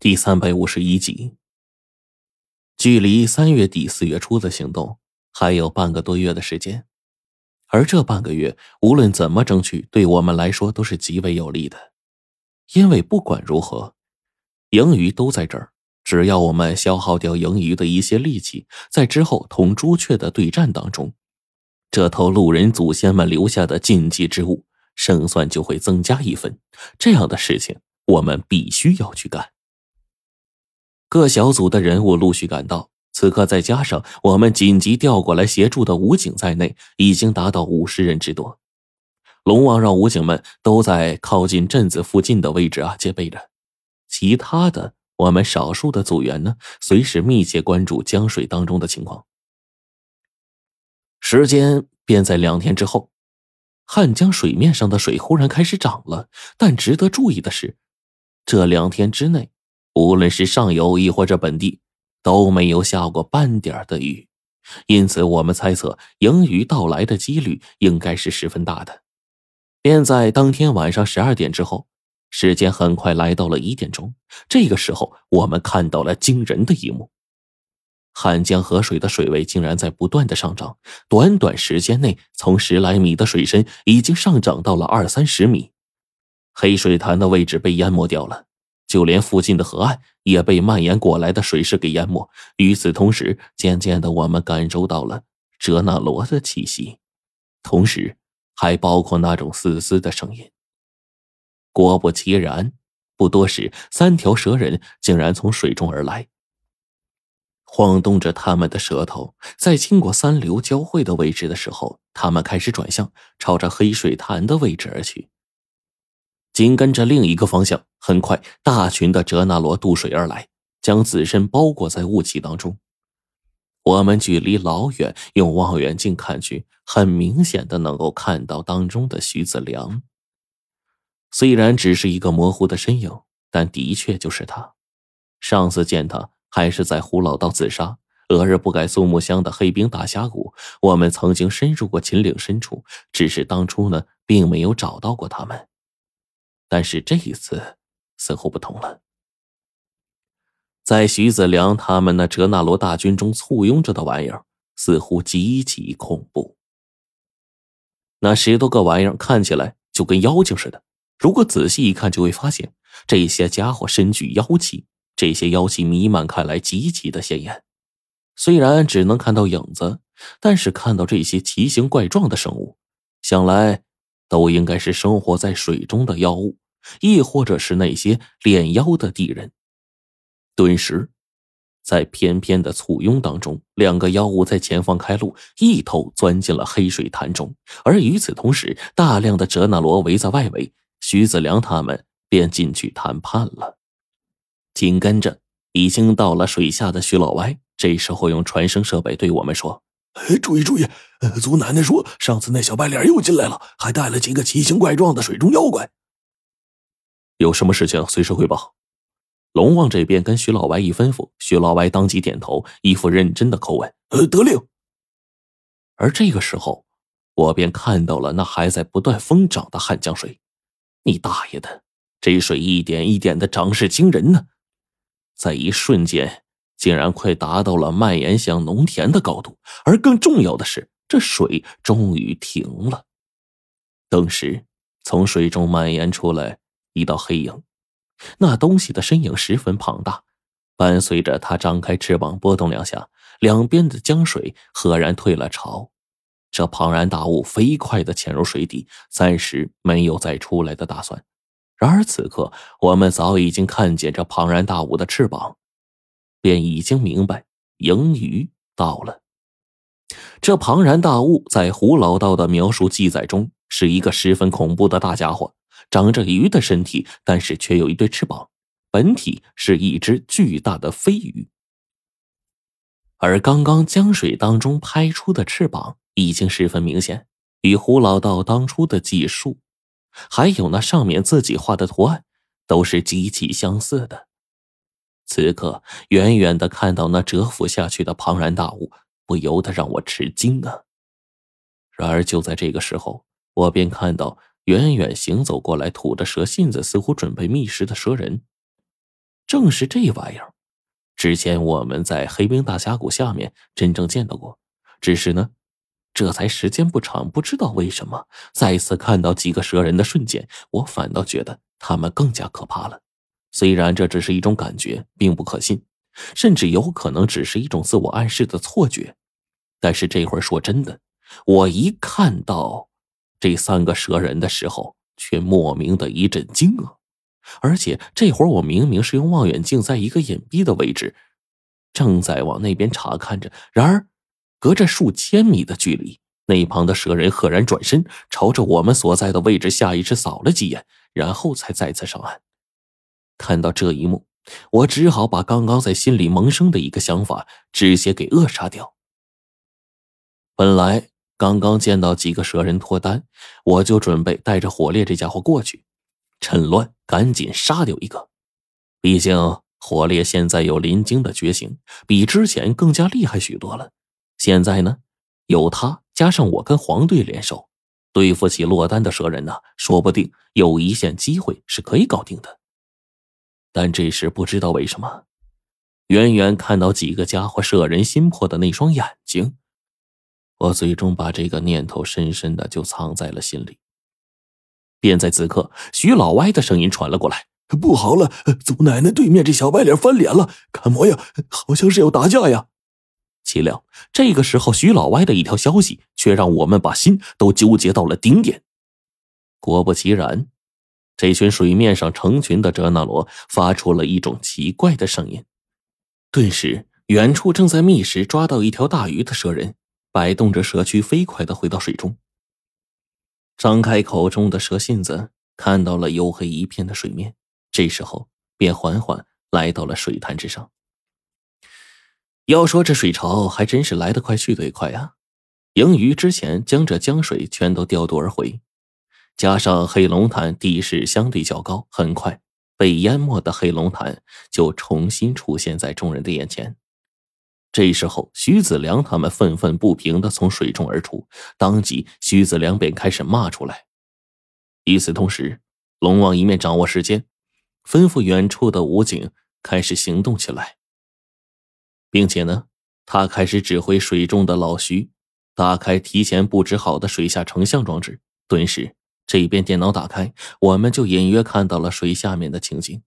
第三百五十一集，距离三月底四月初的行动还有半个多月的时间，而这半个月无论怎么争取，对我们来说都是极为有利的。因为不管如何，盈余都在这儿，只要我们消耗掉盈余的一些力气，在之后同朱雀的对战当中，这头路人祖先们留下的禁忌之物胜算就会增加一分。这样的事情，我们必须要去干。各小组的人物陆续赶到，此刻再加上我们紧急调过来协助的武警在内，已经达到五十人之多。龙王让武警们都在靠近镇子附近的位置啊戒备着，其他的我们少数的组员呢，随时密切关注江水当中的情况。时间便在两天之后，汉江水面上的水忽然开始涨了，但值得注意的是，这两天之内。无论是上游亦或者本地，都没有下过半点的雨，因此我们猜测盈余到来的几率应该是十分大的。便在当天晚上十二点之后，时间很快来到了一点钟。这个时候，我们看到了惊人的一幕：汉江河水的水位竟然在不断的上涨，短短时间内，从十来米的水深已经上涨到了二三十米，黑水潭的位置被淹没掉了。就连附近的河岸也被蔓延过来的水势给淹没。与此同时，渐渐的，我们感受到了哲那罗的气息，同时还包括那种嘶嘶的声音。果不其然，不多时，三条蛇人竟然从水中而来，晃动着他们的舌头。在经过三流交汇的位置的时候，他们开始转向，朝着黑水潭的位置而去。紧跟着另一个方向，很快，大群的哲那罗渡水而来，将自身包裹在雾气当中。我们距离老远，用望远镜看去，很明显的能够看到当中的徐子良。虽然只是一个模糊的身影，但的确就是他。上次见他还是在胡老道自杀、俄日不改肃木乡的黑冰大峡谷。我们曾经深入过秦岭深处，只是当初呢，并没有找到过他们。但是这一次似乎不同了，在徐子良他们那哲那罗大军中簇拥着的玩意儿，似乎极其恐怖。那十多个玩意儿看起来就跟妖精似的，如果仔细一看，就会发现这些家伙身具妖气，这些妖气弥漫开来极其的显眼。虽然只能看到影子，但是看到这些奇形怪状的生物，想来。都应该是生活在水中的妖物，亦或者是那些炼妖的地人。顿时，在翩翩的簇拥当中，两个妖物在前方开路，一头钻进了黑水潭中。而与此同时，大量的哲那罗围在外围，徐子良他们便进去谈判了。紧跟着，已经到了水下的徐老歪，这时候用传声设备对我们说。注意注意！祖奶奶说，上次那小白脸又进来了，还带了几个奇形怪状的水中妖怪。有什么事情随时汇报。龙王这边跟徐老歪一吩咐，徐老歪当即点头，一副认真的口吻：“呃，得令。”而这个时候，我便看到了那还在不断疯长的汉江水。你大爷的，这水一点一点的涨势惊人呢，在一瞬间。竟然快达到了蔓延向农田的高度，而更重要的是，这水终于停了。顿时，从水中蔓延出来一道黑影，那东西的身影十分庞大，伴随着它张开翅膀波动两下，两边的江水赫然退了潮。这庞然大物飞快的潜入水底，暂时没有再出来的打算。然而此刻，我们早已经看见这庞然大物的翅膀。便已经明白，盈余到了。这庞然大物在胡老道的描述记载中是一个十分恐怖的大家伙，长着鱼的身体，但是却有一对翅膀，本体是一只巨大的飞鱼。而刚刚江水当中拍出的翅膀已经十分明显，与胡老道当初的记述，还有那上面自己画的图案，都是极其相似的。此刻，远远的看到那蛰伏下去的庞然大物，不由得让我吃惊啊！然而就在这个时候，我便看到远远行走过来、吐着蛇信子，似乎准备觅食的蛇人。正是这玩意儿，之前我们在黑冰大峡谷下面真正见到过，只是呢，这才时间不长，不知道为什么再次看到几个蛇人的瞬间，我反倒觉得他们更加可怕了。虽然这只是一种感觉，并不可信，甚至有可能只是一种自我暗示的错觉，但是这会儿说真的，我一看到这三个蛇人的时候，却莫名的一阵惊愕。而且这会儿我明明是用望远镜在一个隐蔽的位置，正在往那边查看着。然而，隔着数千米的距离，那旁的蛇人赫然转身，朝着我们所在的位置下意识扫了几眼，然后才再次上岸。看到这一幕，我只好把刚刚在心里萌生的一个想法直接给扼杀掉。本来刚刚见到几个蛇人脱单，我就准备带着火烈这家伙过去。趁乱赶紧杀掉一个，毕竟火烈现在有林晶的觉醒，比之前更加厉害许多了。现在呢，有他加上我跟黄队联手，对付起落单的蛇人呢，说不定有一线机会是可以搞定的。但这时不知道为什么，远远看到几个家伙摄人心魄的那双眼睛，我最终把这个念头深深的就藏在了心里。便在此刻，徐老歪的声音传了过来：“不好了，祖奶奶对面这小白脸翻脸了，看模样好像是要打架呀。”岂料这个时候，徐老歪的一条消息却让我们把心都纠结到了顶点。果不其然，这群水面上成群的哲那罗发出了一种奇怪的声音。顿时，远处正在觅食抓到一条大鱼的蛇人，摆动着蛇躯，飞快的回到水中。张开口中的蛇信子，看到了黝黑一片的水面，这时候便缓缓来到了水潭之上。要说这水潮还真是来得快去得也快啊！盈余之前将这江水全都调度而回，加上黑龙潭地势相对较高，很快被淹没的黑龙潭就重新出现在众人的眼前。这时候，徐子良他们愤愤不平的从水中而出，当即徐子良便开始骂出来。与此同时，龙王一面掌握时间，吩咐远处的武警开始行动起来，并且呢，他开始指挥水中的老徐打开提前布置好的水下成像装置。顿时，这边电脑打开，我们就隐约看到了水下面的情景。